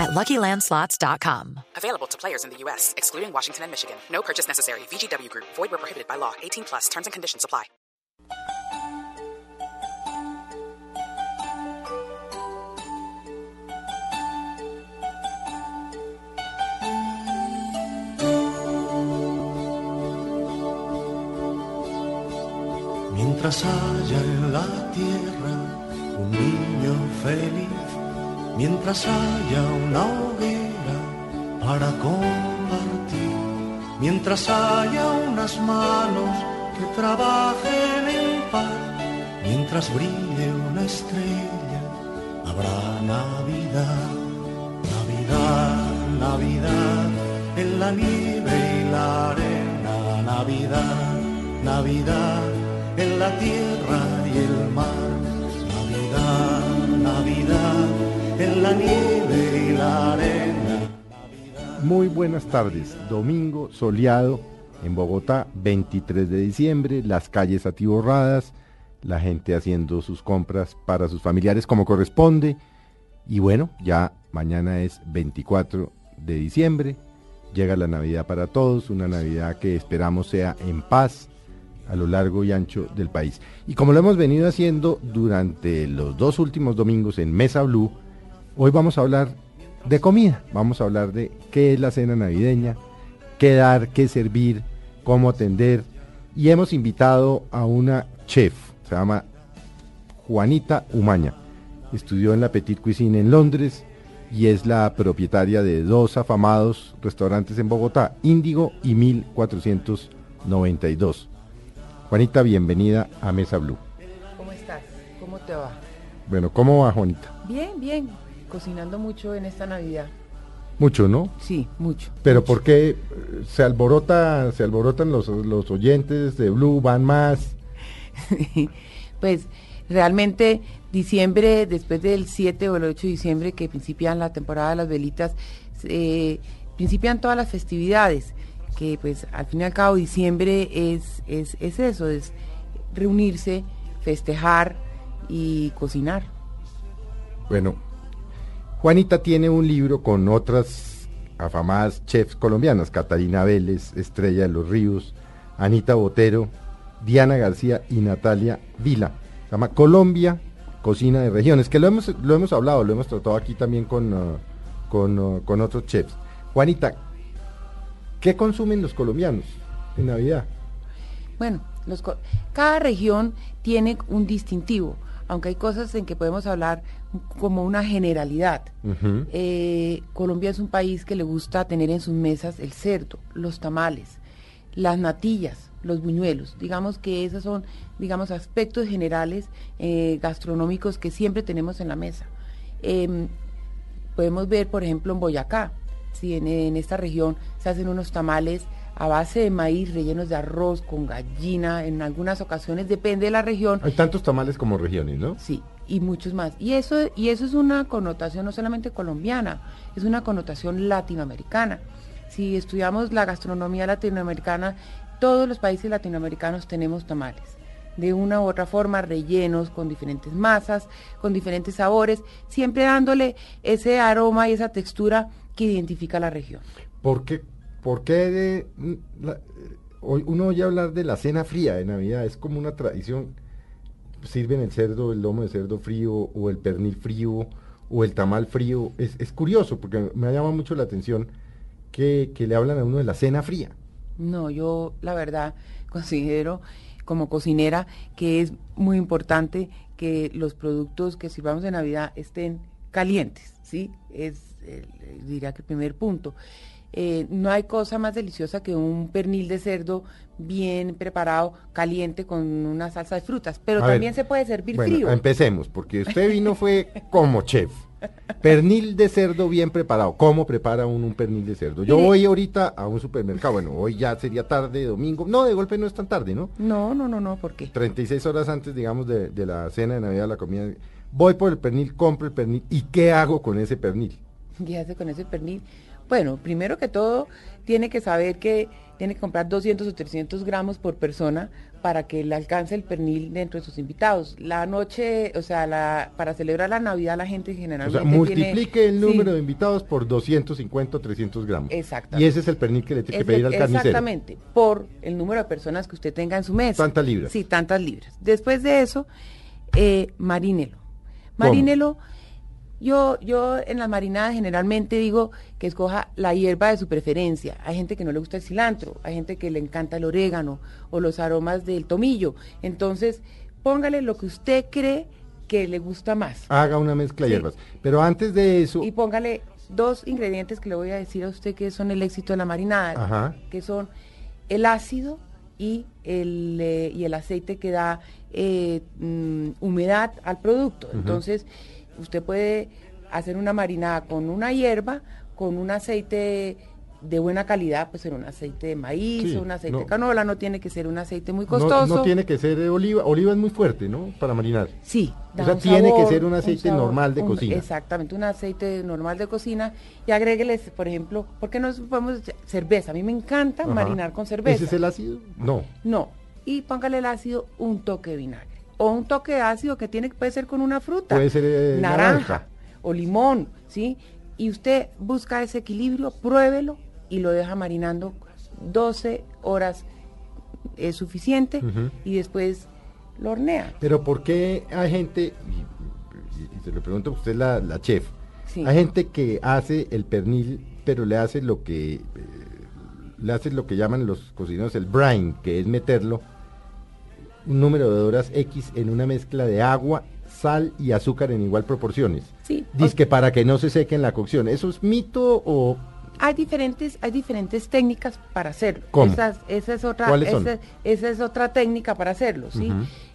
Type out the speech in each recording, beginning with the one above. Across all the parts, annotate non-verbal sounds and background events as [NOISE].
at LuckyLandSlots.com. Available to players in the U.S., excluding Washington and Michigan. No purchase necessary. VGW Group. Void where prohibited by law. 18 plus. Terms and conditions apply. Mientras haya en la tierra un niño feliz, mientras haya una hoguera para compartir, mientras haya unas manos que trabajen en paz, mientras brille una estrella, habrá Navidad, Navidad, Navidad, en la nieve y la arena, Navidad, Navidad, en la tierra y el Muy buenas tardes. Domingo soleado en Bogotá, 23 de diciembre, las calles atiborradas, la gente haciendo sus compras para sus familiares como corresponde. Y bueno, ya mañana es 24 de diciembre, llega la Navidad para todos, una Navidad que esperamos sea en paz a lo largo y ancho del país. Y como lo hemos venido haciendo durante los dos últimos domingos en Mesa Blue, hoy vamos a hablar de comida, vamos a hablar de qué es la cena navideña, qué dar, qué servir, cómo atender. Y hemos invitado a una chef, se llama Juanita Umaña. Estudió en la Petit Cuisine en Londres y es la propietaria de dos afamados restaurantes en Bogotá, Índigo y 1492. Juanita, bienvenida a Mesa Blue. ¿Cómo estás? ¿Cómo te va? Bueno, ¿cómo va Juanita? Bien, bien. Cocinando mucho en esta Navidad. Mucho, ¿no? Sí, mucho. Pero mucho. ¿por qué se alborota, se alborotan los, los oyentes de Blue, van más? [LAUGHS] pues realmente diciembre, después del 7 o el 8 de diciembre que principian la temporada de las velitas, eh, principian todas las festividades, que pues al fin y al cabo diciembre es, es, es eso, es reunirse, festejar y cocinar. Bueno, Juanita tiene un libro con otras afamadas chefs colombianas, Catalina Vélez, Estrella de los Ríos, Anita Botero, Diana García y Natalia Vila. Se llama Colombia, Cocina de Regiones, que lo hemos, lo hemos hablado, lo hemos tratado aquí también con, uh, con, uh, con otros chefs. Juanita, ¿qué consumen los colombianos en Navidad? Bueno, cada región tiene un distintivo, aunque hay cosas en que podemos hablar como una generalidad. Uh -huh. eh, Colombia es un país que le gusta tener en sus mesas el cerdo, los tamales, las natillas, los buñuelos. Digamos que esos son, digamos, aspectos generales eh, gastronómicos que siempre tenemos en la mesa. Eh, podemos ver, por ejemplo, en Boyacá, si en, en esta región se hacen unos tamales a base de maíz rellenos de arroz con gallina, en algunas ocasiones depende de la región. Hay tantos tamales como regiones, ¿no? Sí, y muchos más. Y eso, y eso es una connotación no solamente colombiana, es una connotación latinoamericana. Si estudiamos la gastronomía latinoamericana, todos los países latinoamericanos tenemos tamales. De una u otra forma, rellenos con diferentes masas, con diferentes sabores, siempre dándole ese aroma y esa textura que identifica la región. ¿Por qué, por uno oye hablar de la cena fría de Navidad? Es como una tradición. Sirven el cerdo, el lomo de cerdo frío, o el pernil frío, o el tamal frío. Es, es curioso, porque me llama mucho la atención que, que le hablan a uno de la cena fría. No, yo la verdad considero como cocinera que es muy importante que los productos que sirvamos de Navidad estén calientes, ¿sí? Es, diría que el primer punto. Eh, no hay cosa más deliciosa que un pernil de cerdo bien preparado, caliente, con una salsa de frutas. Pero A ver, también se puede servir Bueno, frío. empecemos, porque [LAUGHS] usted vino fue como chef. Pernil de cerdo bien preparado. ¿Cómo prepara uno un pernil de cerdo? Yo voy ahorita a un supermercado. Bueno, hoy ya sería tarde, domingo. No, de golpe no es tan tarde, ¿no? No, no, no, no, ¿por qué? 36 horas antes, digamos, de, de la cena de Navidad, la comida. Voy por el pernil, compro el pernil. ¿Y qué hago con ese pernil? ¿Qué hace con ese pernil? Bueno, primero que todo, tiene que saber que tiene que comprar 200 o 300 gramos por persona para que le alcance el pernil dentro de sus invitados. La noche, o sea, la, para celebrar la Navidad la gente O generalmente sea, tiene- multiplique el Sí, número de invitados por 250 o 300 gramos. Exactamente. Y ese es el pernil que le tiene que pedir al carnicero. Exactamente, por el número de personas que usted tenga en su mesa. Tantas libras. Sí, tantas libras. Después de eso, eh, marínelo. Marínelo. Yo, yo en las marinadas generalmente digo que escoja la hierba de su preferencia. Hay gente que no le gusta el cilantro, hay gente que le encanta el orégano o los aromas del tomillo. Entonces, póngale lo que usted cree que le gusta más. Haga una mezcla de Sí. hierbas. Pero antes de eso, Y póngale dos ingredientes que le voy a decir a usted que son el éxito de la marinada, Ajá. que son el ácido y el, eh, y el aceite que da eh, mm, humedad al producto. Entonces, usted puede hacer una marinada con una hierba, con un aceite de buena calidad, pues ser un aceite de maíz Sí, o un aceite de no. canola, no tiene que ser un aceite muy costoso. no tiene que ser de oliva. Oliva es muy fuerte, ¿no? Para marinar. Sí. da O sea, tiene que ser un aceite normal de cocina. Exactamente, un aceite normal de cocina y agrégueles, por ejemplo, ¿por qué no podemos cerveza? A mí me encanta Ajá. marinar con cerveza. ¿Ese es el ácido? No. No, y póngale el ácido un toque de vinagre o un toque ácido que tiene puede ser con una fruta, Puede ser, eh, naranja, naranja. o limón, ¿sí? Y usted busca ese equilibrio, pruébelo y lo deja marinando 12 horas es suficiente Ujú. y después lo hornea. Pero ¿por qué hay gente, y, y- y se lo pregunto, usted es la, la chef, Sí. hay gente que hace el pernil, pero le hace lo que eh, le hace lo que llaman los cocineros el brine, que es meterlo un número de horas X en una mezcla de agua, sal y azúcar en igual proporciones. Sí, Dice que para que no se seque en la cocción. ¿Eso es mito o Hay diferentes, hay diferentes técnicas para hacerlo. ¿Cómo? Esa, es- esa es otra, ¿Cuáles son? esa, esa es otra técnica para hacerlo, ¿sí?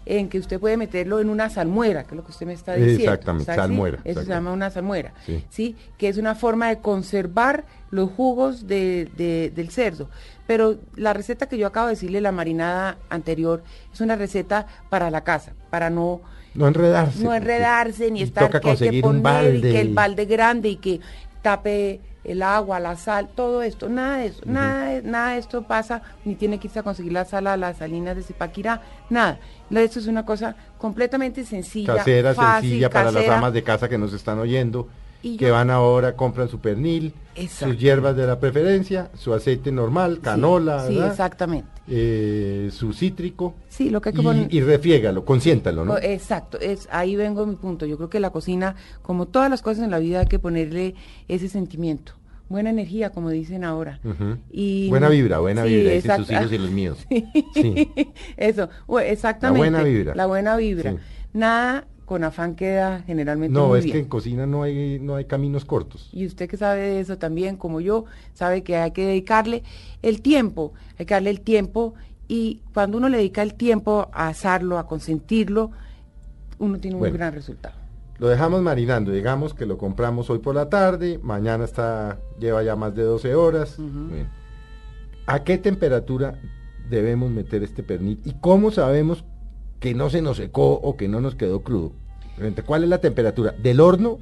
En que usted puede meterlo en una salmuera, que es lo que usted me está diciendo. Exactamente, salmuera, Eso se llama una salmuera, Sí. sí. Que es una forma de conservar los jugos de- de- del cerdo. Pero la receta que yo acabo de decirle, la marinada anterior, es una receta para la casa, para no no enredarse? no enredarse ni y estar toca que hay que un poner y balde que el y- balde grande y que tape el agua, la sal, todo esto, nada de eso, nada, de- nada de esto pasa, ni tiene que irse a conseguir la sal a las salinas de Zipaquirá, nada. Esto es una cosa completamente sencilla, casera, fácil, sencilla para las amas de casa que nos están oyendo, Y que van ahora, compran su pernil, sus hierbas de la preferencia, su aceite normal, canola, Sí, exactamente. Eh, su cítrico, Sí, lo que hay que y, poner- y refiégalo, consiéntalo, ¿no? Co- Exacto, es ahí vengo mi punto. Yo creo que la cocina, como todas las cosas en la vida, hay que ponerle ese sentimiento, buena energía, como dicen ahora. Y Buena vibra, buena Sí, vibra, dicen sus hijos y los míos. [LAUGHS] Sí. Sí. Eso, exactamente. buena vibra. La buena vibra. Nada con afán queda generalmente No, muy es que en cocina no hay, no hay caminos cortos. Y usted que sabe de eso también, como yo, sabe que hay que dedicarle el tiempo, hay que darle el tiempo y cuando uno le dedica el tiempo a asarlo, a consentirlo, uno tiene un Bueno. gran resultado. Lo dejamos marinando, digamos que lo compramos hoy por la tarde, mañana está lleva ya más de 12 horas. Bien. ¿A qué temperatura debemos meter este pernil y cómo sabemos que no se nos secó o que no nos quedó crudo? ¿Cuál es la temperatura del horno?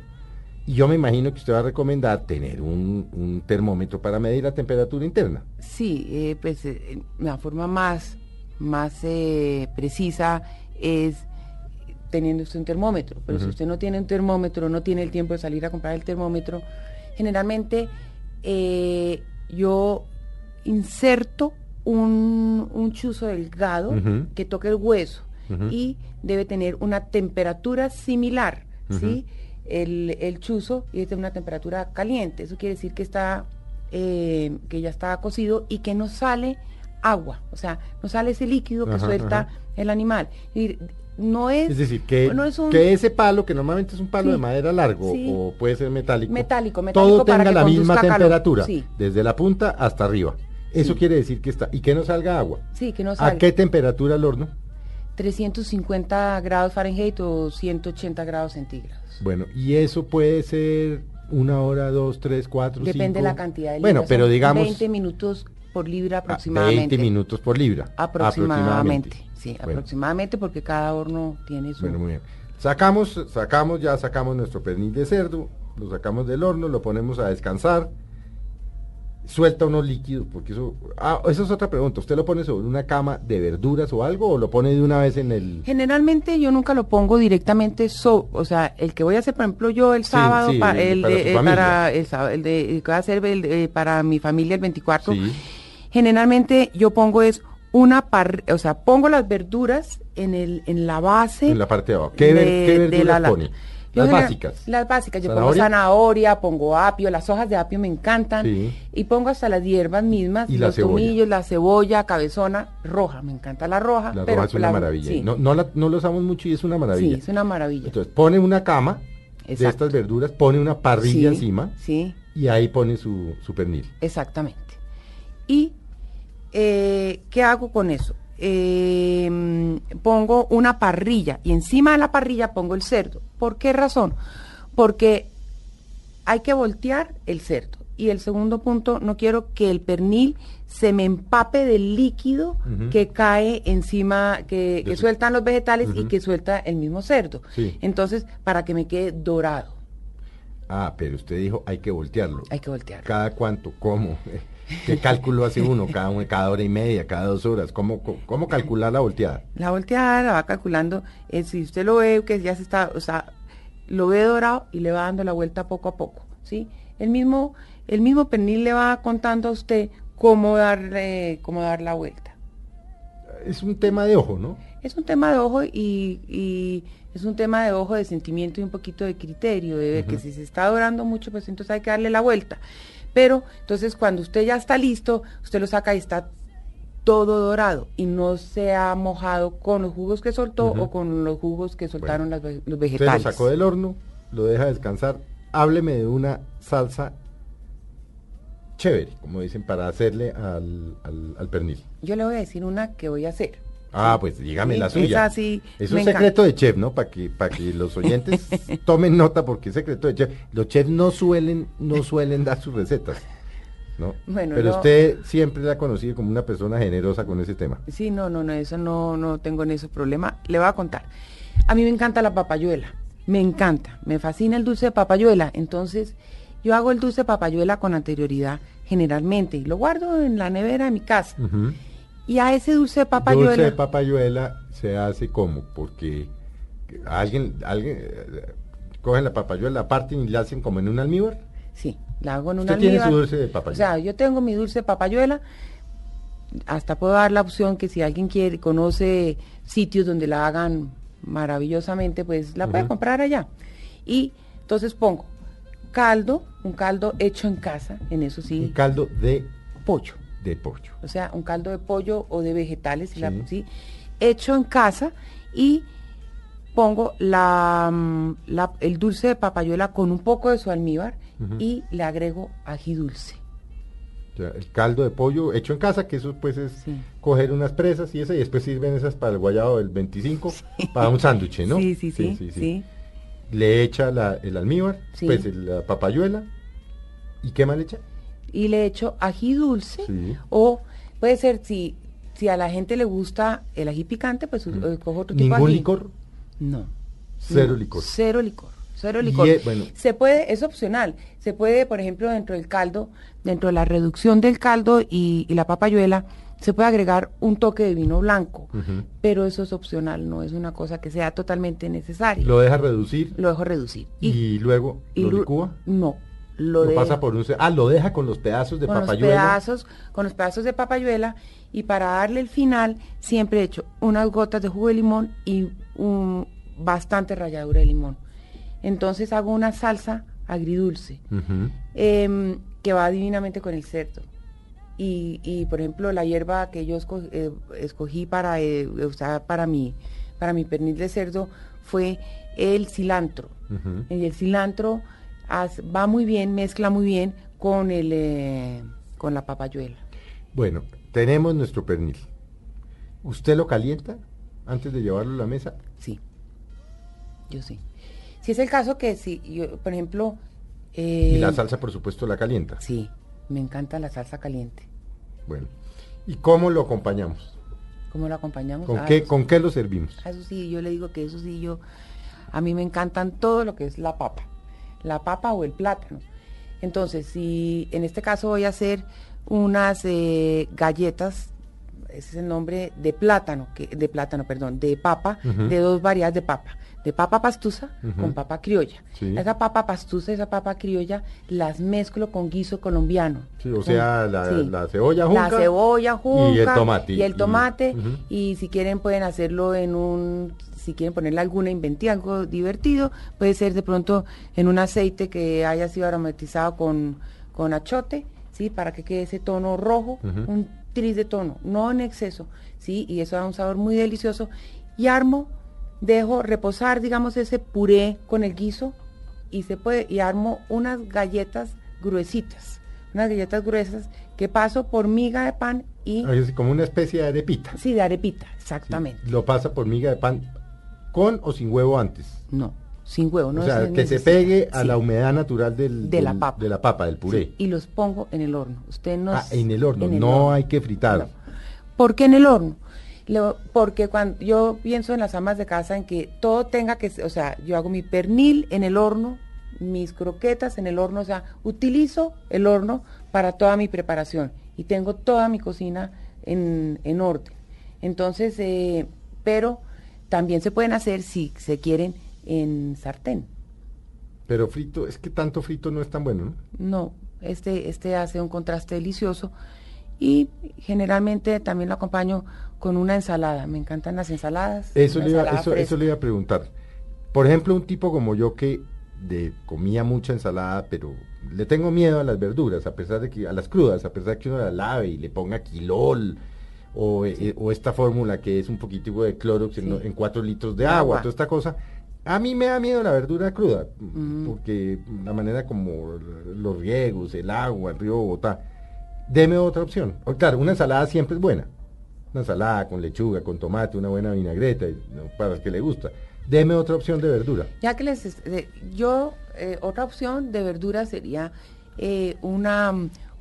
Y yo me imagino que usted va a recomendar tener un, un termómetro para medir la temperatura interna. Sí, eh, pues eh, la forma más, más eh, precisa es teniendo usted un termómetro. Pero si usted no tiene un termómetro, no tiene el tiempo de salir a comprar el termómetro, generalmente eh, yo inserto un, un chuzo delgado que toque el hueso Y debe tener una temperatura similar, ¿sí? El, el chuzo y de una temperatura caliente. Eso quiere decir que está, eh, que ya está cocido y que no sale agua, o sea, no sale ese líquido que Ajá, suelta ajá. el animal. Y no es... Es decir, que, no es un que ese palo, que normalmente es un palo Sí. de madera largo Sí. o puede ser metálico, Metálico, metálico todo para tenga que la misma calor. temperatura, Sí. desde la punta hasta arriba. Eso quiere decir que está, y que no salga agua. Sí, que no ¿A salga. qué temperatura el horno? 350 grados Fahrenheit o 180 grados centígrados. Bueno, y eso puede ser una hora, dos, tres, cuatro, Depende de cinco. la cantidad de Bueno, libras. pero Son digamos 20 minutos por libra ah, aproximadamente. 20 minutos por libra. Aproximadamente. Sí, Bueno. aproximadamente porque cada horno tiene su... Bueno, muy bien. Sacamos, sacamos, ya sacamos nuestro pernil de cerdo, lo sacamos del horno, lo ponemos a descansar, suelta unos líquidos, porque eso, ah, esa es otra pregunta, ¿usted lo pone sobre una cama de verduras o algo o lo pone de una vez en el... Generalmente yo nunca lo pongo directamente, so, o sea, el que voy a hacer, por ejemplo, yo el sábado, sí, pa- el- el, para de, eh, para el, de, el que voy a hacer el de- para mi familia el 24, Sí. generalmente yo pongo es una par, o sea, pongo las verduras en el en la base En la parte de abajo. ¿Qué ver- qué verduras la- pone? Yo Las básicas. Las básicas, yo ¿Zanahoria? pongo zanahoria, pongo apio, las hojas de apio me encantan Sí. y pongo hasta las hierbas mismas, Y la los cebolla. tomillos, la cebolla, cabezona, roja, me encanta la roja, La pero roja es una la- maravilla. sí. No, no, la, no lo usamos mucho y es una maravilla. Sí, es una maravilla. Entonces pone una cama de estas verduras, pone una parrilla Sí, encima Sí, y ahí pone su, su pernil. exactamente. ¿Y eh, qué hago con eso? Eh, mm, pongo una parrilla y encima de la parrilla pongo el cerdo. ¿Por qué razón? Porque hay que voltear el cerdo. Y el segundo punto, no quiero que el pernil se me empape del líquido que cae encima, que, sueltan los vegetales y que suelta el mismo cerdo. Sí. Entonces, para que me quede dorado, Ah, pero usted dijo hay que voltearlo. hay que voltearlo. ¿Cada cuánto? ¿Cómo? [LAUGHS] ¿Qué cálculo hace uno? ¿Cada, una- cada hora y media? ¿Cada dos horas? ¿Cómo, cómo, calcular la volteada? La volteada la va calculando, eh, si usted lo ve que ya se está, o sea, lo ve dorado y le va dando la vuelta poco a poco, ¿sí? El mismo, el mismo pernil le va contando a usted cómo darle, cómo dar la vuelta. Es un tema de ojo, ¿no? Es un tema de ojo y, y es un tema de ojo, de sentimiento y un poquito de criterio, de ver que si se está dorando mucho, pues entonces hay que darle la vuelta. Pero entonces cuando usted ya está listo, usted lo saca y está todo dorado y no se ha mojado con los jugos que soltó o con los jugos que soltaron las los Usted vegetales. lo sacó del horno, lo deja descansar. Hábleme de una salsa chévere, como dicen, para hacerle al, al, al pernil. Yo le voy a decir una que voy a hacer. Ah, pues dígame la suya. esa sí es un secreto de chef, ¿no? Para que, para que los oyentes [LAUGHS] tomen nota porque es secreto de chef. Los chefs no suelen, no suelen dar sus recetas, ¿no? Bueno, Pero no- usted siempre la ha conocido como una persona generosa con ese tema. Sí, no, no, no, eso no, no tengo en ese problema. Le voy a contar. A mí me encanta la papayuela, me encanta, me fascina el dulce de papayuela. Entonces, yo hago el dulce de papayuela con anterioridad, generalmente, y lo guardo en la nevera de mi casa. Ujú. Y a ese dulce de papayuela, Dulce de papayuela se hace como porque alguien, alguien cogen la papayuela, la parten y la hacen como en un almíbar. sí, la hago en un Usted tiene su almíbar. dulce de papayuela. O sea, yo tengo mi dulce de papayuela. Hasta puedo dar la opción que si alguien quiere, conoce sitios donde la hagan maravillosamente, pues la puede comprar allá. Y entonces pongo caldo, un caldo hecho en casa, en eso Un sí, caldo de, pollo. De pollo. O sea, un caldo de pollo o de vegetales, hecho en casa y pongo la, mm, la- el dulce de papayuela con un poco de su almíbar y le agrego ají dulce. O sea, el caldo de pollo hecho en casa, que eso pues es Sí. coger unas presas y eso, y después sirven esas para el guayabo del 25, para un sándwich, ¿no? Sí, sí, sí, sí. Le echa la- el almíbar, pues el- la papayuela, ¿y qué más le echa? Y le echo ají dulce Sí. o puede ser si si a la gente le gusta el ají picante, pues eh, cojo otro tipo de ¿Ningún ají. licor? No. Cero No, licor. Cero licor. Cero licor. bueno. Se puede, es opcional. Se puede, por ejemplo, dentro del caldo, dentro de la reducción del caldo y, y la papayuela, se puede agregar un toque de vino blanco. Pero eso es opcional, no es una cosa que sea totalmente necesaria. Lo deja reducir Lo dejo reducir. y, luego y lo licúa. No. Lo, Lo, de- pasa por un... Ah, lo deja con los pedazos de con los papayuela. pedazos, con los pedazos de papayuela y para darle el final siempre he hecho unas gotas de jugo de limón y un bastante ralladura de limón. Entonces hago una salsa agridulce em, que va divinamente con el cerdo. Y, y, por ejemplo la hierba que yo eh, escogí para eh, usar para mi para mi pernil de cerdo fue el cilantro. Y el cilantro va muy bien, mezcla muy bien con el eh, con la papayuela. Bueno, tenemos nuestro pernil. ¿Usted lo calienta antes de llevarlo a la mesa? Sí, yo sí. Si es el caso que si yo, por ejemplo, Y eh, la salsa, por supuesto, la calienta. sí, me encanta la salsa caliente. Bueno. ¿Y cómo lo acompañamos? ¿Cómo lo acompañamos? ¿Con Ah, qué, eso- con qué lo servimos? Eso sí, yo le digo que eso sí, yo, a mí me encantan todo lo que es la papa, la papa o el plátano. Entonces, si en este caso voy a hacer unas eh, galletas, ese es el nombre de plátano, que, de plátano, perdón, de papa, de dos variedades de papa, de papa pastusa con papa criolla. Sí. Esa papa pastusa y esa papa criolla las mezclo con guiso colombiano. Sí, o Con- sea, la, sí. la cebolla La junca. cebolla junca y el tomate. y el tomate y si quieren pueden hacerlo en un si quieren ponerle alguna inventiva algo divertido puede ser de pronto en un aceite que haya sido aromatizado con con achote sí para que quede ese tono rojo un tris de tono no en exceso sí y eso da un sabor muy delicioso y armo dejo reposar digamos ese puré con el guiso y se puede y armo unas galletas gruesitas unas galletas gruesas que paso por miga de pan y Ah, Es como una especie de arepita. sí de arepita Sí, exactamente Lo pasa por miga de pan con o sin huevo antes. no sin huevo no o sea, se que se pegue a Sí, la humedad natural del, De la papa. de la papa, del puré. sí, y los pongo en el horno usted no ah, en el horno, en el no horno. hay que fritar. No. ¿Por qué en el horno? Lo- porque cuando yo pienso en las amas de casa en que todo tenga que, o sea, yo hago mi pernil en el horno, mis croquetas en el horno, o sea, utilizo el horno para toda mi preparación y tengo toda mi cocina en, en orden. Entonces, eh, pero también se pueden hacer si se quieren en sartén. Pero frito, es que tanto frito no es tan bueno, ¿no? No, este, este hace un contraste delicioso y generalmente también lo acompaño con una ensalada. Me encantan las ensaladas. Eso le, iba, ensalada eso, eso le iba a preguntar. Por ejemplo, un tipo como yo que de, comía mucha ensalada, pero le tengo miedo a las verduras, a pesar de que, a las crudas, a pesar de que uno las lave y le ponga quilol, o, eh, o esta fórmula que es un poquitico de clorox en, Sí. en cuatro litros de De agua, agua. toda esta cosa. A mí me da miedo la verdura cruda, Mm. porque la manera como los riegos, el agua, el río Bogotá. Deme otra opción. O, claro, una ensalada siempre es buena. Una ensalada con lechuga, con tomate, una buena vinagreta, para el que le gusta. Deme otra opción de verdura. Ya que les, yo, eh, otra opción de verdura sería eh, una,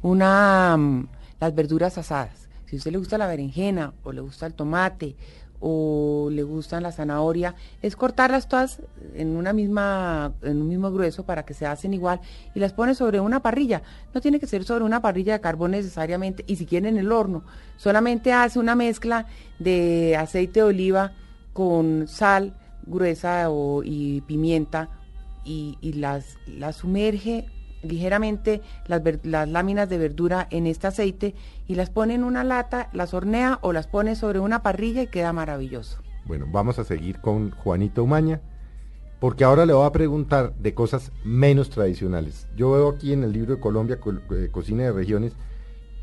una, mm, las verduras asadas. Si a usted le gusta la berenjena o le gusta el tomate o le gustan la zanahoria, es cortarlas todas en una misma, en un mismo grueso para que se hacen igual y las pone sobre una parrilla. No tiene que ser sobre una parrilla de carbón necesariamente y si quieren en el horno. Solamente hace una mezcla de aceite de oliva con sal gruesa o- y pimienta y, y las, las sumerge ligeramente las, ver- las láminas de verdura en este aceite y las pone en una lata, las hornea o las pone sobre una parrilla y queda maravilloso. Bueno, vamos a seguir con Juanito Umaña, porque ahora le voy a preguntar de cosas menos tradicionales. Yo veo aquí en el libro de Colombia, Co- eh, Cocina de Regiones,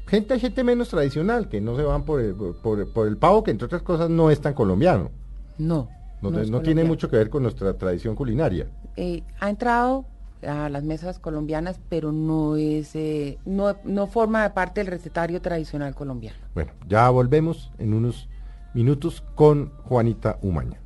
gente, gente menos tradicional, que no se van por el, por, por el pavo, que entre otras cosas no es tan colombiano. No. No, no tiene mucho que ver con nuestra tradición culinaria. Eh, ha entrado a las mesas colombianas, pero no es, eh, no, no forma parte del recetario tradicional colombiano. Bueno, ya volvemos en unos minutos con Juanita Umaña.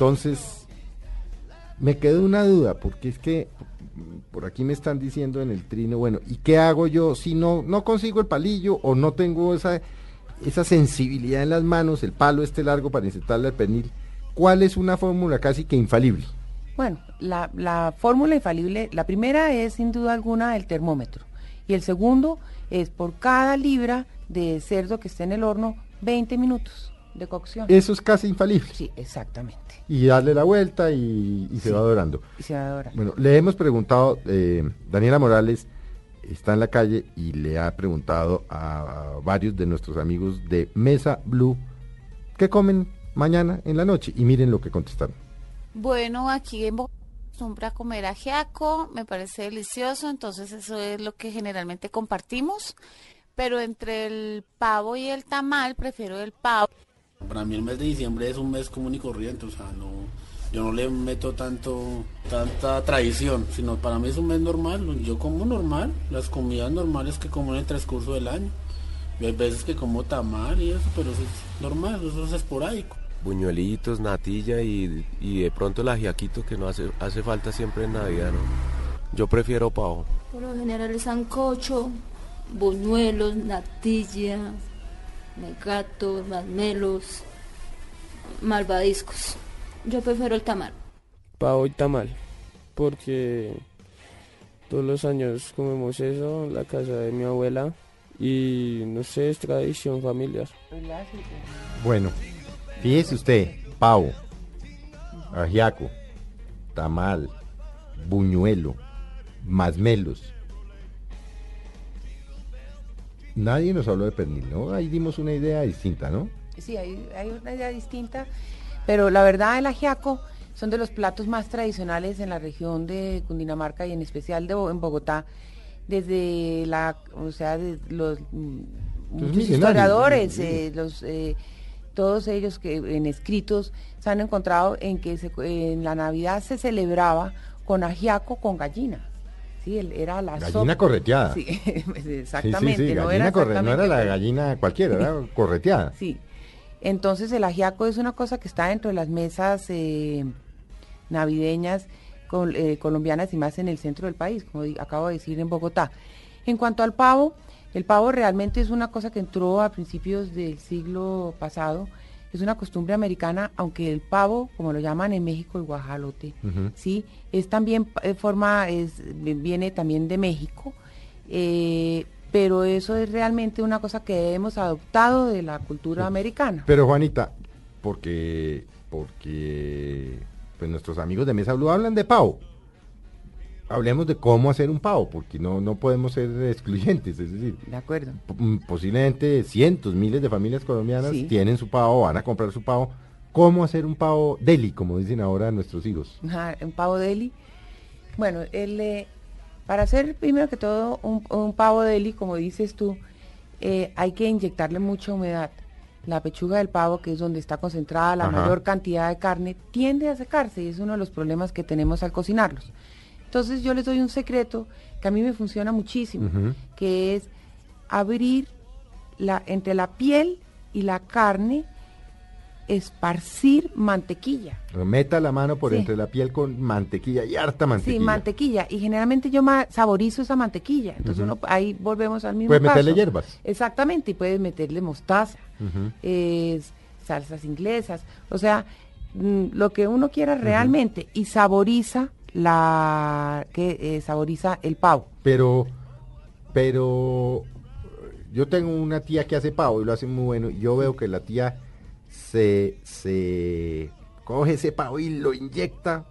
Entonces me quedó una duda, porque es que por aquí me están diciendo en el trino, bueno, ¿y qué hago yo si no, no consigo el palillo o no tengo esa, esa sensibilidad en las manos, el palo este largo para insertarle al pernil? ¿Cuál es una fórmula casi que infalible? Bueno, la, la fórmula infalible, la primera es sin duda alguna el termómetro. Y el segundo es por cada libra de cerdo que esté en el horno, 20 minutos de cocción. Eso es casi infalible. Sí, exactamente. Y darle la vuelta y, y se Sí. va dorando. Y se va a dorar. Bueno, le hemos preguntado, eh, Daniela Morales está en la calle y le ha preguntado a, a varios de nuestros amigos de Mesa Blue qué comen mañana en la noche y miren lo que contestaron. Bueno, aquí en Bogotá acostumbra a comer ajiaco, me parece delicioso, entonces eso es lo que generalmente compartimos. Pero entre el pavo y el tamal, prefiero el pavo. Para mí el mes de diciembre es un mes común y corriente, o sea, no, yo no le meto tanto, tanta tradición, sino para mí es un mes normal, yo como normal, las comidas normales que como en el transcurso del año. Y hay veces que como tamal y eso, pero eso es normal, eso es esporádico. buñuelitos, natilla y, y de pronto el ajiaquito que no hace, hace falta siempre en Navidad, ¿no? Yo prefiero pavo. Por lo general el sancocho, buñuelos, natilla, megatos, masmelos, malvadiscos. Yo prefiero el tamal. pavo y tamal, porque todos los años comemos eso en la casa de mi abuela y no sé, es tradición familiar. Bueno, fíjese usted, pavo, ajiaco, tamal, buñuelo, masmelos. Nadie nos habló de pernil, ¿no? Ahí dimos una idea distinta, ¿no? Sí, hay, hay una idea distinta, pero la verdad el ajiaco son de los platos más tradicionales en la región de Cundinamarca y en especial de, en Bogotá, desde la, o sea, de los mm, muchos historiadores, eh, los, eh, todos ellos que en escritos se han encontrado en que se- en la Navidad se celebraba con ajiaco con gallina. Sí, era la Gallina sopa- correteada. Sí, [LAUGHS] Sí, sí, exactamente. sí, no, era corre- no era la gallina cualquiera, era [LAUGHS] correteada. Sí. Entonces el ajiaco es una cosa que está dentro de las mesas eh, navideñas col- eh, colombianas y más en el centro del país, como acabo de decir en Bogotá. En cuanto al pavo, el pavo realmente es una cosa que entró a principios del siglo pasado. Es una costumbre americana, aunque el pavo, como lo llaman en México, el guajalote, sí, es también eh, forma, es, viene también de México, eh, pero eso es realmente una cosa que hemos adoptado de la cultura americana. Pero Juanita, porque porque pues nuestros amigos de Mesa Blue hablan de pavo. Hablemos de cómo hacer un pavo, porque no, no podemos ser excluyentes, es decir, De acuerdo. p- mm, posiblemente cientos, miles de familias colombianas Sí. tienen su pavo, van a comprar su pavo. ¿Cómo hacer un pavo deli, como dicen ahora nuestros hijos? Ajá, un pavo deli. Bueno, el, eh, para hacer primero que todo un, un pavo deli, como dices tú, eh, hay que inyectarle mucha humedad. La pechuga del pavo, que es donde está concentrada la Ajá. mayor cantidad de carne, tiende a secarse y es uno de los problemas que tenemos al cocinarlos. Entonces yo les doy un secreto que a mí me funciona muchísimo, que es abrir la, entre la piel y la carne, esparcir mantequilla. Meta la mano por Sí. entre la piel con mantequilla y harta mantequilla. Sí, mantequilla. Y generalmente yo saborizo esa mantequilla. Entonces uno, ahí volvemos al mismo Puedes meterle caso. hierbas. Exactamente, y puedes meterle mostaza, salsas inglesas. O sea, mm, lo que uno quiera realmente. Y saboriza la que eh, saboriza el pavo. Pero, pero yo tengo una tía que hace pavo y lo hace muy bueno. y Yo veo que la tía se, se coge ese pavo y lo inyecta,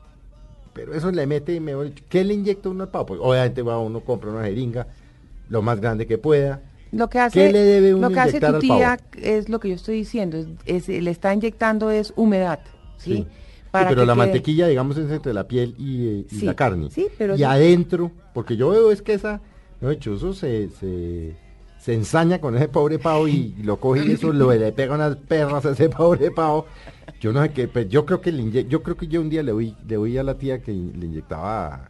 pero eso le mete, mejor dicho, ¿qué le inyecta uno al pavo? Pues obviamente va uno, compra una jeringa, lo más grande que pueda. Lo que hace, ¿Qué le debe uno lo que hace tu al tía es lo que yo estoy diciendo, es, es- le está inyectando es humedad, ¿sí? Sí. Sí, pero que la quede- mantequilla, digamos, es entre la piel y, eh, y Sí, la carne. sí, pero y adentro, porque yo veo es que esa, no hecho, eso se, se, se ensaña con ese pobre pavo y, y [LAUGHS] lo coge y eso lo, le pega unas perras a ese pobre pavo. Yo no sé qué, pues yo creo que le inye- yo creo que yo un día le oí, le oí a la tía que le inyectaba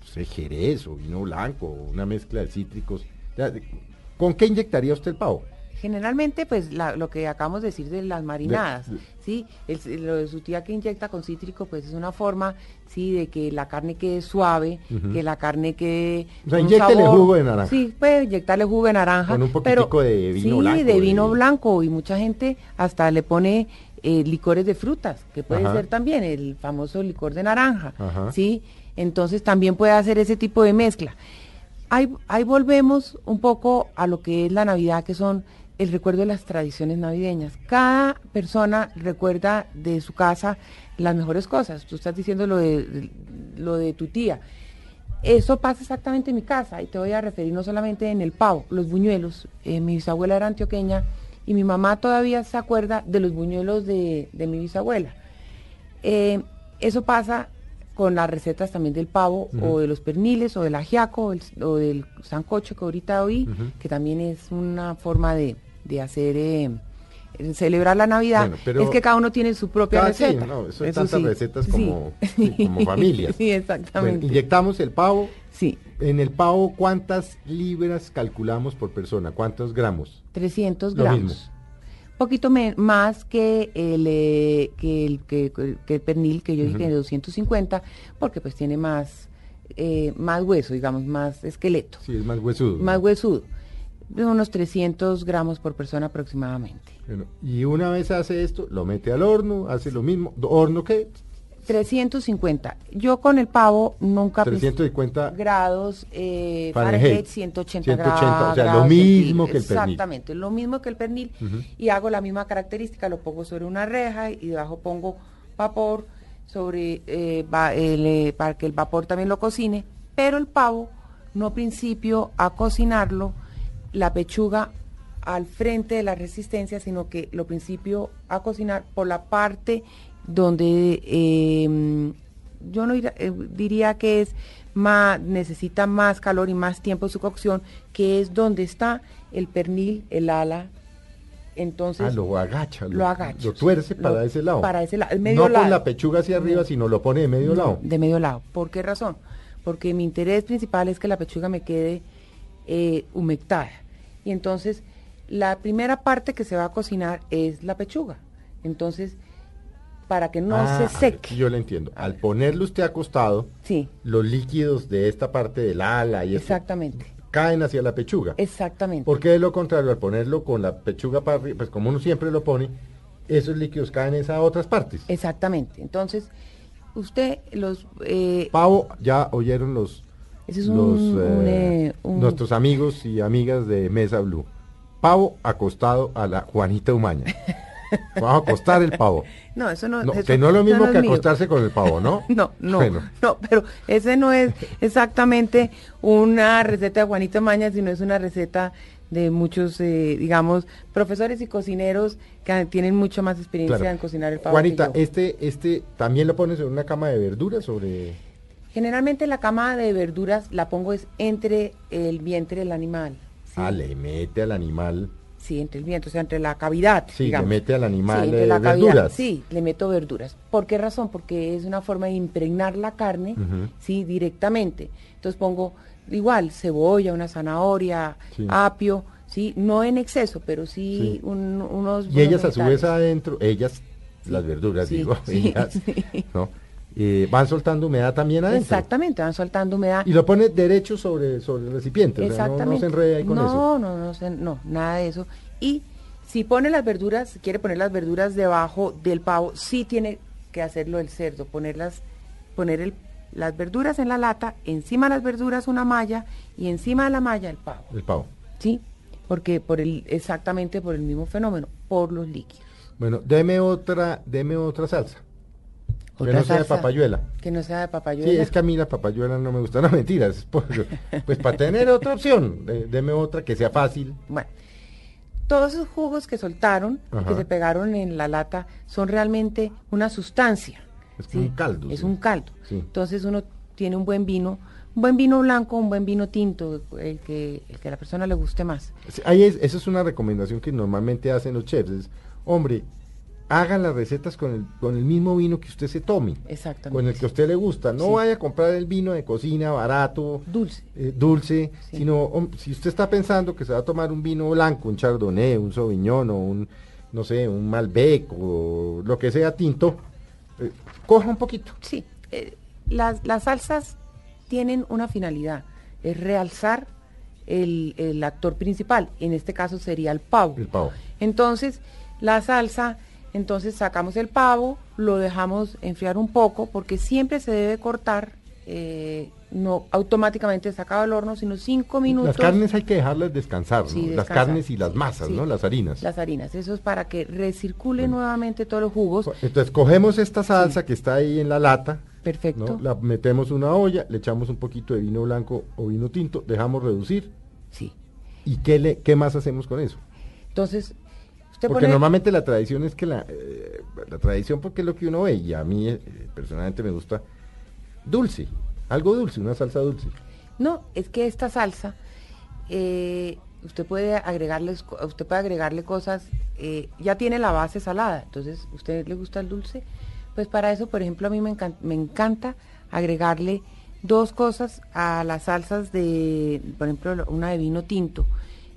no sé, jerez o vino blanco, una mezcla de cítricos. ¿Con qué inyectaría usted el pavo? Generalmente, pues la- lo que acabamos de decir de las marinadas, De- ¿sí? El- lo de su tía que inyecta con cítrico, pues es una forma, ¿sí? De que la carne quede suave, que la carne quede... O sea, sabor. jugo de naranja. Sí, puede inyectarle jugo de naranja. Con un pero, poquitico de vino sí, blanco, de vino de- blanco. Y mucha gente hasta le pone eh, licores de frutas, que puede Ajá. ser también el famoso licor de naranja, Ajá. ¿sí? Entonces también puede hacer ese tipo de mezcla. Ahí, ahí volvemos un poco a lo que es la Navidad, que son el recuerdo de las tradiciones navideñas. Cada persona recuerda de su casa las mejores cosas. Tú estás diciendo lo de, lo de tu tía. Eso pasa exactamente en mi casa y te voy a referir no solamente en el pavo, los buñuelos. Eh, mi bisabuela era antioqueña y mi mamá todavía se acuerda de los buñuelos de, de mi bisabuela. Eh, eso pasa con las recetas también del pavo o de los perniles o del ajiaco o, el- o del sancocho que ahorita oí, que también es una forma de, de hacer, eh, celebrar la Navidad. Bueno, es que cada uno tiene su propia Cada- sí, receta. no, eso es Eso tantas sí, recetas sí. como, sí, como [LAUGHS] familias. sí, exactamente. Bueno, inyectamos el pavo. Sí. En el pavo, ¿cuántas libras calculamos por persona? ¿Cuántos gramos? 300 Lo gramos. mismo. Poquito más que el, eh, que el que, que el pernil que yo dije Ujú. de 250, porque pues tiene más, eh, más hueso, digamos, más esqueleto, Sí, es más huesudo. más huesudo. De unos 300 gramos por persona aproximadamente. Bueno, y una vez hace esto, lo mete al horno, hace lo mismo. ¿Horno qué? 350. Yo con el pavo nunca... 350 grados, eh, Fahrenheit. Fahrenheit, 180, 180, grados. o sea, lo mismo que el pernil. Exactamente, lo mismo que el pernil. Y hago la misma característica, lo pongo sobre una reja y debajo pongo vapor sobre eh, va- el, eh, para que el vapor también lo cocine. Pero el pavo, no principio a cocinarlo, la pechuga al frente de la resistencia, sino que lo principio a cocinar por la parte donde eh, yo no eh, diría que es más, necesita más calor y más tiempo su cocción, que es donde está el pernil, el ala. Entonces, Ah, lo agacha. lo agacha, Lo tuerce para lo- ese lado. para ese lado, el medio no lado. con la pechuga hacia arriba, sino lo pone de medio no, lado. de medio lado. ¿Por qué razón? Porque mi interés principal es que la pechuga me quede eh, humectada. Y entonces, la primera parte que se va a cocinar es la pechuga. Entonces, para que no Ah, se a ver, seque. Yo lo entiendo. Al ponerlo usted acostado, Sí, los líquidos de esta parte del ala y esto exactamente. caen hacia la pechuga. Exactamente. Porque de lo contrario, al ponerlo con la pechuga para arriba, pues como uno siempre lo pone, esos líquidos caen en esas otras partes. Exactamente. Entonces, usted los... eh, Pavo, ya oyeron los, Ese es los, un- un, eh, eh, un- nuestros amigos y amigas de Mesa Blue. Pavo acostado a la Juanita Umaña. [LAUGHS] Vamos a acostar el pavo. no, eso no, No, eso- que no es lo mismo que mío. acostarse con el pavo, ¿no? [LAUGHS] No, no, Bueno. no, pero ese no es exactamente una receta de Juanita Maña, sino es una receta de muchos, eh, digamos, profesores y cocineros que tienen mucha más experiencia Claro. en cocinar el pavo. Juanita, este, este, ¿también lo pones en una cama de verduras sobre...? Generalmente la cama de verduras la pongo es entre el vientre del animal. ¿sí? Ah, le mete al animal, Sí, entre el vientre, o sea, entre la cavidad. sí, digamos. le mete al animal Sí, entre eh, la cavidad. Sí, le meto verduras. ¿Por qué razón? Porque es una forma de impregnar la carne, sí, directamente. Entonces pongo igual cebolla, una zanahoria, Sí. apio, sí, no en exceso, pero sí, Sí. un- unos Y ellas a su vez adentro, ellas, las verduras, digo, [LAUGHS] sí, ellas, sí. ¿no? Eh, van soltando humedad también adentro. Exactamente, van soltando humedad. Y lo pone derecho sobre, sobre el recipiente, o sea, no- no, Exactamente. se enreda ahí con no, eso. No, no, se- no, nada de eso. Y si pone las verduras, si quiere poner las verduras debajo del pavo, sí tiene que hacerlo el cerdo, ponerlas, poner el, las verduras en la lata, encima de las verduras una malla y encima de la malla el pavo, El pavo. ¿sí? Porque por el, exactamente por el mismo fenómeno, por los líquidos. Bueno, deme otra, deme otra salsa. Que no sea de papayuela. Que no sea de papayuela. Sí, es que a mí la papayuela no me gusta, no [LAUGHS] mentiras. Pues, pues para tener otra opción, eh, deme otra que sea fácil. Bueno, todos esos jugos que soltaron y que se pegaron en la lata son realmente una sustancia. Es como un caldo, Es sí. un caldo. Sí. Entonces uno tiene un buen vino, un buen vino blanco, un buen vino tinto, el que, el que a la persona le guste más. Sí, Ahí es, esa es una recomendación que normalmente hacen los chefs. Es, hombre, haga las recetas con el, con el mismo vino que usted se tome, Exactamente. con el que a usted le gusta. No Sí. vaya a comprar el vino de cocina barato, Dulce. eh, dulce, Sí. sino si usted está pensando que se va a tomar un vino blanco, un chardonnay, un sauvignon o un, no sé, un malbec o lo que sea tinto, eh, coja un poquito. Sí, eh, las, las salsas tienen una finalidad, es realzar el, el actor principal, en este caso sería el pavo. El pavo. Entonces, la salsa, entonces sacamos el pavo, lo dejamos enfriar un poco, porque siempre se debe cortar, eh, no automáticamente sacado del horno, sino cinco minutos. Las carnes hay que dejarlas descansar, las carnes y las masas, Sí. ¿no? Las harinas. Las harinas, eso es para que recircule nuevamente todos los jugos. Entonces cogemos esta salsa que está ahí en la lata, Perfecto. ¿no? la metemos en una olla, le echamos un poquito de vino blanco o vino tinto, dejamos reducir. Sí. ¿Y qué, le, qué más hacemos con eso? Entonces, usted Porque pone... normalmente la tradición es que la, eh, la tradición porque es lo que uno ve y a mí eh, personalmente me gusta dulce, algo dulce, una salsa dulce. No, es que esta salsa, eh, usted puede agregarles, co- usted puede agregarle cosas, ya tiene la base salada, entonces, ¿usted le gusta el dulce? Pues para eso, por ejemplo, a mí me, encan- me encanta agregarle dos cosas a las salsas de, por ejemplo, lo- una de vino tinto,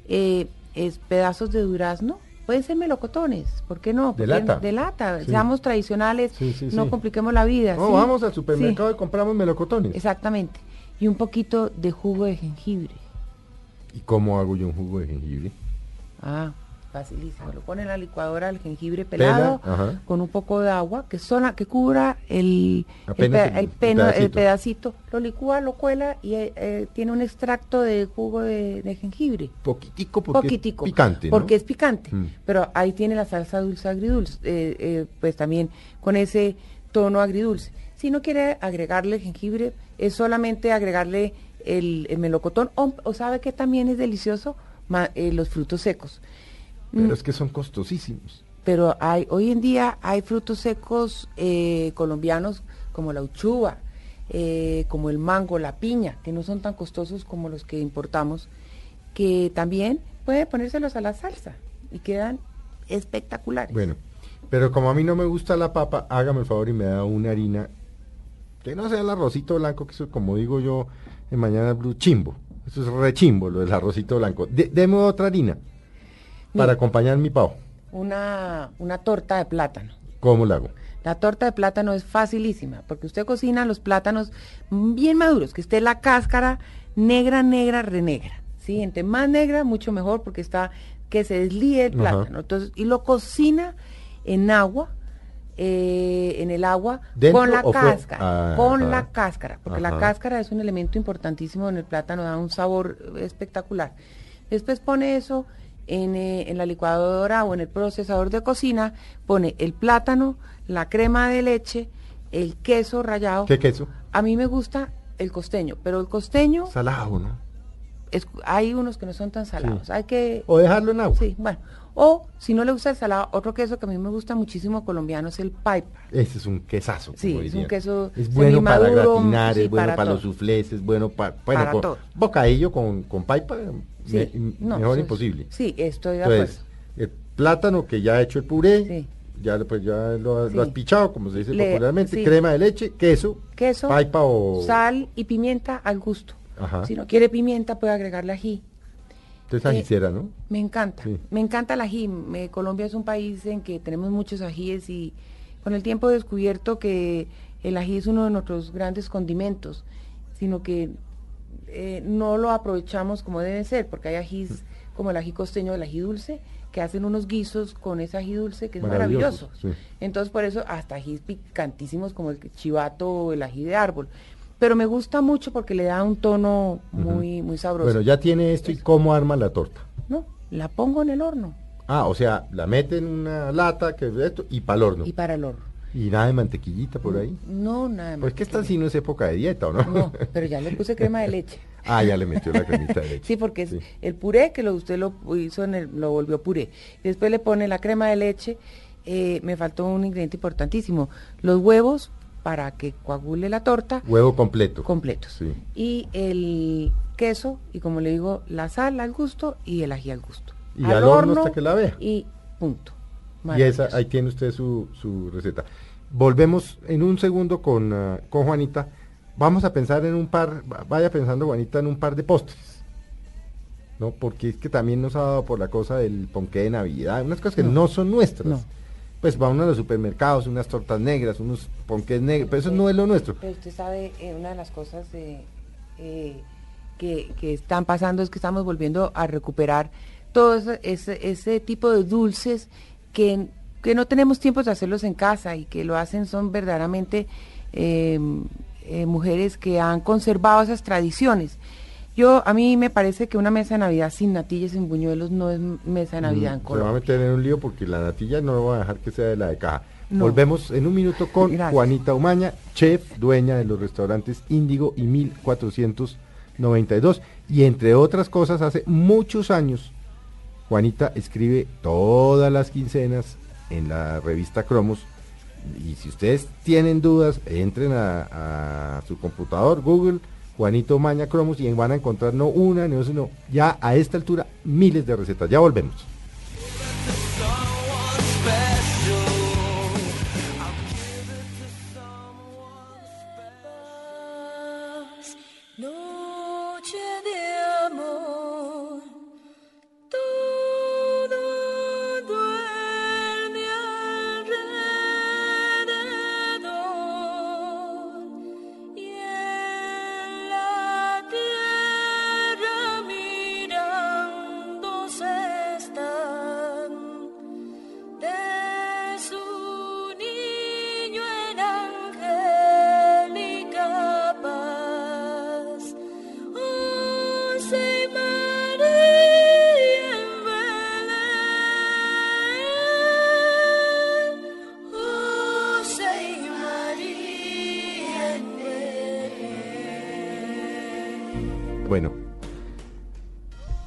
es pedazos de durazno, pueden ser melocotones, ¿por qué no? De ¿Por qué lata. De lata, Sí. seamos tradicionales, Sí, sí, no compliquemos la vida. No, vamos al supermercado y compramos melocotones. Exactamente. Y un poquito de jugo de jengibre. ¿Y cómo hago yo un jugo de jengibre? Ah, facilísimo. Lo pone en la licuadora el jengibre Pela, pelado con un poco de agua que sola, que cubra el, el, pe- peno- el el pedacito. pedacito. Lo licúa, lo cuela y eh, eh, tiene un extracto de jugo de, de jengibre. Poquitico porque Poquitico. es picante, ¿no? Porque es picante. Mm. Pero ahí tiene la salsa dulce agridulce, eh, eh, pues también con ese tono agridulce. Si no quiere agregarle jengibre, es solamente agregarle el, el melocotón o, o sabe que también es delicioso Ma- eh, los frutos secos. Pero Mm, es que son costosísimos. pero hay hoy en día hay frutos secos eh, colombianos como la uchuva, eh, como el mango, la piña, que no son tan costosos como los que importamos, que también puede ponérselos a la salsa y quedan espectaculares. Bueno, pero como a mí no me gusta la papa, hágame el favor y me da una harina que no sea el arrocito blanco, que eso como digo yo en Mañana Blue, chimbo. Eso es rechimbo lo del arrocito blanco. De- deme otra harina para acompañar mi pavo. Una, una torta de plátano. ¿Cómo la hago? La torta de plátano es facilísima, porque usted cocina los plátanos bien maduros, que esté la cáscara negra, negra, renegra. ¿sí? Entre más negra, mucho mejor, porque está que se deslíe el Ajá. plátano. Entonces, y lo cocina en agua, eh, en el agua, ¿Dentro con la cáscara, con Ajá. la cáscara, porque la cáscara es un elemento importantísimo en el plátano, da un sabor espectacular. Después pone eso en, eh, en la licuadora o en el procesador de cocina, pone el plátano, la crema de leche, el queso rallado. ¿Qué queso? A mí me gusta el costeño, pero el costeño, Salado, ¿no? es- hay unos que no son tan salados. Hay que... O dejarlo en agua. Sí, bueno. O si no le gusta el salado, otro queso que a mí me gusta muchísimo colombiano es el paipa. Ese es un quesazo. Sí, es un queso Es bueno para gratinar, sí, es bueno para para, los suflés, es bueno pa- bueno, Para todo. bocadillo con, con paipa, Sí, me- no, mejor imposible. Sí, estoy de Entonces, acuerdo. el plátano que ya ha hecho el puré, Sí. ya, lo- pues ya lo, Sí. lo has pichado, como se dice Le- popularmente, crema de leche, queso, Queso, paipa o... sal y pimienta al gusto. Ajá. Si no quiere pimienta, puede agregarle ají. Entonces eh, ajicera, ¿no? Me encanta, Sí. me encanta el ají. Me- Colombia es un país en que tenemos muchos ajíes y con el tiempo he descubierto que el ají es uno de nuestros grandes condimentos, sino que eh, no lo aprovechamos como debe ser, porque hay ajís como el ají costeño, el ají dulce, que hacen unos guisos con ese ají dulce que es Maravilloso, maravilloso. sí. Entonces por eso hasta ajís picantísimos como el chivato o el ají de árbol. Pero me gusta mucho porque le da un tono muy, muy sabroso. Bueno, ya tiene esto y cómo arma la torta. No, la pongo en el horno Ah, o sea, la mete en una lata que es esto y para el horno. y para el horno. Y nada de mantequillita por ahí. No, nada más. Pues que esta sí no es época de dieta, ¿o no? No, pero ya le puse [LAUGHS] crema de leche. ah, ya le metió la cremita de [LAUGHS] leche. Sí, porque es Sí. el puré que lo, usted lo hizo en el, lo volvió puré. Después le pone la crema de leche. eh, me faltó un ingrediente importantísimo. Los huevos para que coagule la torta Huevo completo. completos. Sí. Y el queso y como le digo, la sal al gusto y el ají al gusto. Y al horno hasta que la vea. Y punto. Y esa, ahí tiene usted su, su receta. Volvemos en un segundo con, ah, con Juanita. Vamos a pensar en un par, vaya pensando Juanita en un par de postres. ¿No? Porque es que también nos ha dado por la cosa del ponqué de Navidad, unas cosas que no, son nuestras. No. Pues va uno a los supermercados, unas tortas negras, unos ponqués negros, pero eso no es lo nuestro. Pero usted sabe, eh, una de las cosas eh, que, que están pasando es que estamos volviendo a recuperar todo ese, ese, ese tipo de dulces que, que no tenemos tiempo de hacerlos en casa y que lo hacen son verdaderamente eh, eh, mujeres que han conservado esas tradiciones. Yo, a mí me parece que una mesa de Navidad sin natillas, sin buñuelos, no es mesa de Navidad en Mm, se va a Colombia. meter en un lío porque la natilla no lo va a dejar que sea de la de caja. No. Volvemos en un minuto con Gracias. Juanita Umaña, chef, dueña de los restaurantes Índigo y 1492. Y entre otras cosas, hace muchos años, Juanita escribe todas las quincenas en la revista Cromos. Y si ustedes tienen dudas, entren a, su computador, Google, Juanito Umaña Cromos, y van a encontrar no una, dos, sino ya a esta altura miles de recetas. Ya volvemos.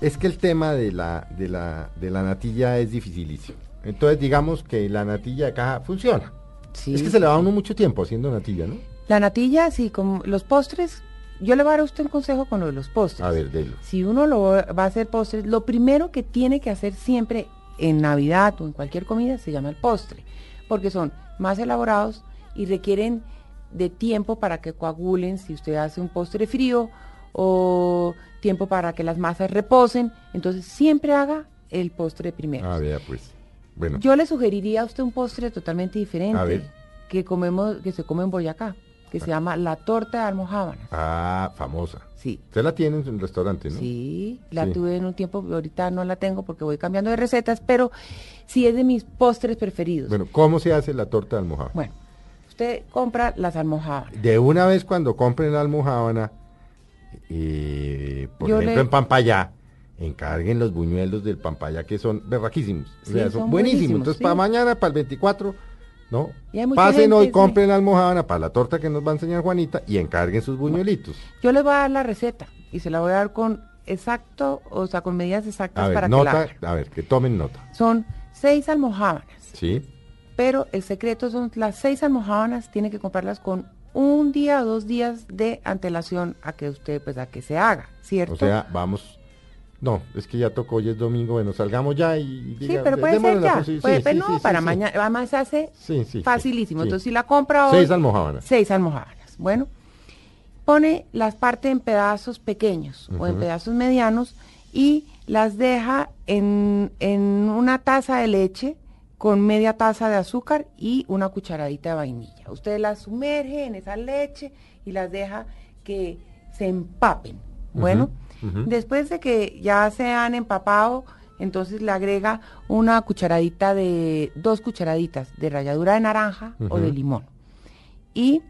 Es que el tema de la, de la, de la natilla es dificilísimo. Entonces digamos que la natilla de caja funciona. Sí. Es que se le va a uno mucho tiempo haciendo natilla, ¿no? La natilla, sí, con los postres, yo le voy a dar a usted un consejo con lo de los postres. A ver, delo. Si uno lo va a hacer postres, lo primero que tiene que hacer siempre en Navidad o en cualquier comida se llama el postre, porque son más elaborados y requieren de tiempo para que coagulen si usted hace un postre frío o tiempo para que las masas reposen, entonces siempre haga el postre primero. Ah, vea, pues. Bueno, Yo le sugeriría a usted un postre totalmente diferente A ver. que comemos que se come en Boyacá, que se llama la torta de almojábanas. ah, famosa. Sí. Usted la tiene en su restaurante, ¿no? Sí, la Sí. tuve en un tiempo, ahorita no la tengo porque voy cambiando de recetas, pero sí es de mis postres preferidos. Bueno, Bueno, ¿cómo se hace la torta de almohábana? usted compra las almojábanas. De una vez cuando compren la almohábana, eh, por Yo ejemplo le- en Pampayá, encarguen los buñuelos del Pampayá que son berraquísimos. O sea, son, son buenísimos. buenísimos, Entonces, sí. para mañana, para el 24, ¿no? Pasen gente, hoy, sí. compren la almohábana para la torta que nos va a enseñar Juanita y encarguen sus buñuelitos. Yo les voy a dar la receta y se la voy a dar con exacto, o sea, con medidas exactas A ver, para que la nota, a ver, que tomen nota. Son seis almojábanas, ¿Sí? pero el secreto son las seis almojábanas, tiene que comprarlas con un día o dos días de antelación a que usted, pues, a que se haga, ¿cierto? O sea, vamos. No, es que ya tocó, hoy es domingo, bueno, salgamos ya y Sí, pero puede ser ya. Puede- sí, pero sí, no, para mañana. Además se hace facilísimo. Entonces, si la compra hoy. Seis almohábanas. Seis almohábanas. Bueno, pone las partes en pedazos pequeños o en pedazos medianos y las deja en, en una taza de leche con media taza de azúcar y una cucharadita de vainilla. Usted las sumerge en esa leche y las deja que se empapen. Bueno, después de que ya se han empapado, entonces le agrega una cucharadita de, dos cucharaditas de ralladura de naranja o de limón. Y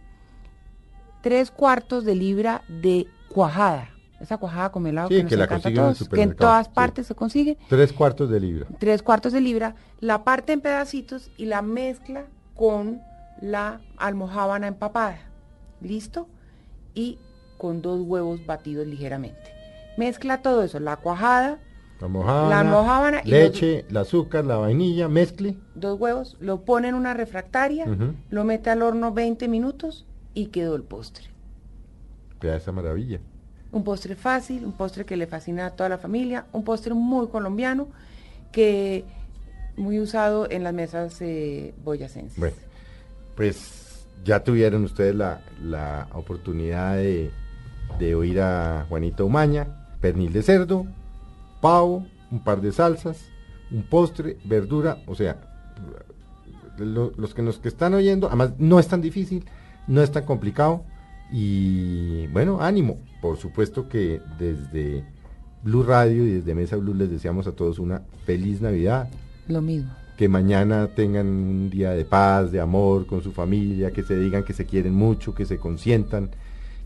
tres cuartos de libra de cuajada. Esa cuajada con melado Sí, que nos que la consiguen en el todos, que en todas sí. partes se consigue. Tres cuartos de libra. Tres cuartos de libra, la parte en pedacitos y la mezcla con la almojábana empapada. ¿Listo? Y con dos huevos batidos ligeramente. Mezcla todo eso, la cuajada, La almohábana, y leche, el azúcar, la vainilla, mezcle. dos huevos, lo pone en una refractaria, lo mete al horno 20 minutos y quedó el postre. Vea esa maravilla. Un postre fácil, un postre que le fascina a toda la familia, un postre muy colombiano que muy usado en las mesas eh, boyacenses. Bueno, pues ya tuvieron ustedes la, la oportunidad de, de oír a Juanita Umaña, pernil de cerdo, pavo, un par de salsas, un postre, verdura, o sea, lo- los que nos que están oyendo, además no es tan difícil, no es tan complicado y bueno, ánimo. Por supuesto que desde Blue Radio y desde Mesa Blue les deseamos a todos una feliz Navidad, Lo mismo. que mañana tengan un día de paz, de amor con su familia, que se digan que se quieren mucho, que se consientan,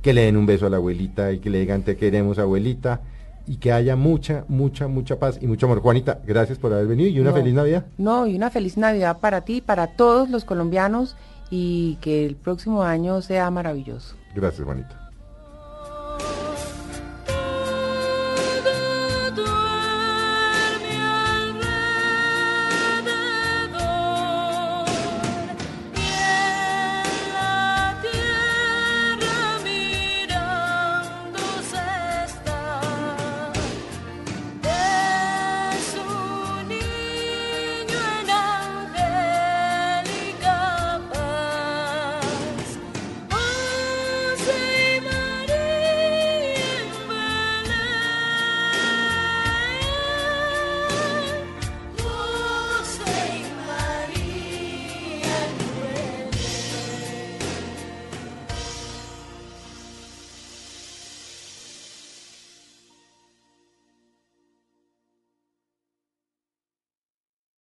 que le den un beso a la abuelita y que le digan te queremos abuelita y que haya mucha, mucha, mucha paz y mucho amor. Juanita, gracias por haber venido y una No. feliz Navidad. No, y una feliz Navidad para ti, para todos los colombianos y que el próximo año sea maravilloso. Gracias, Juanita.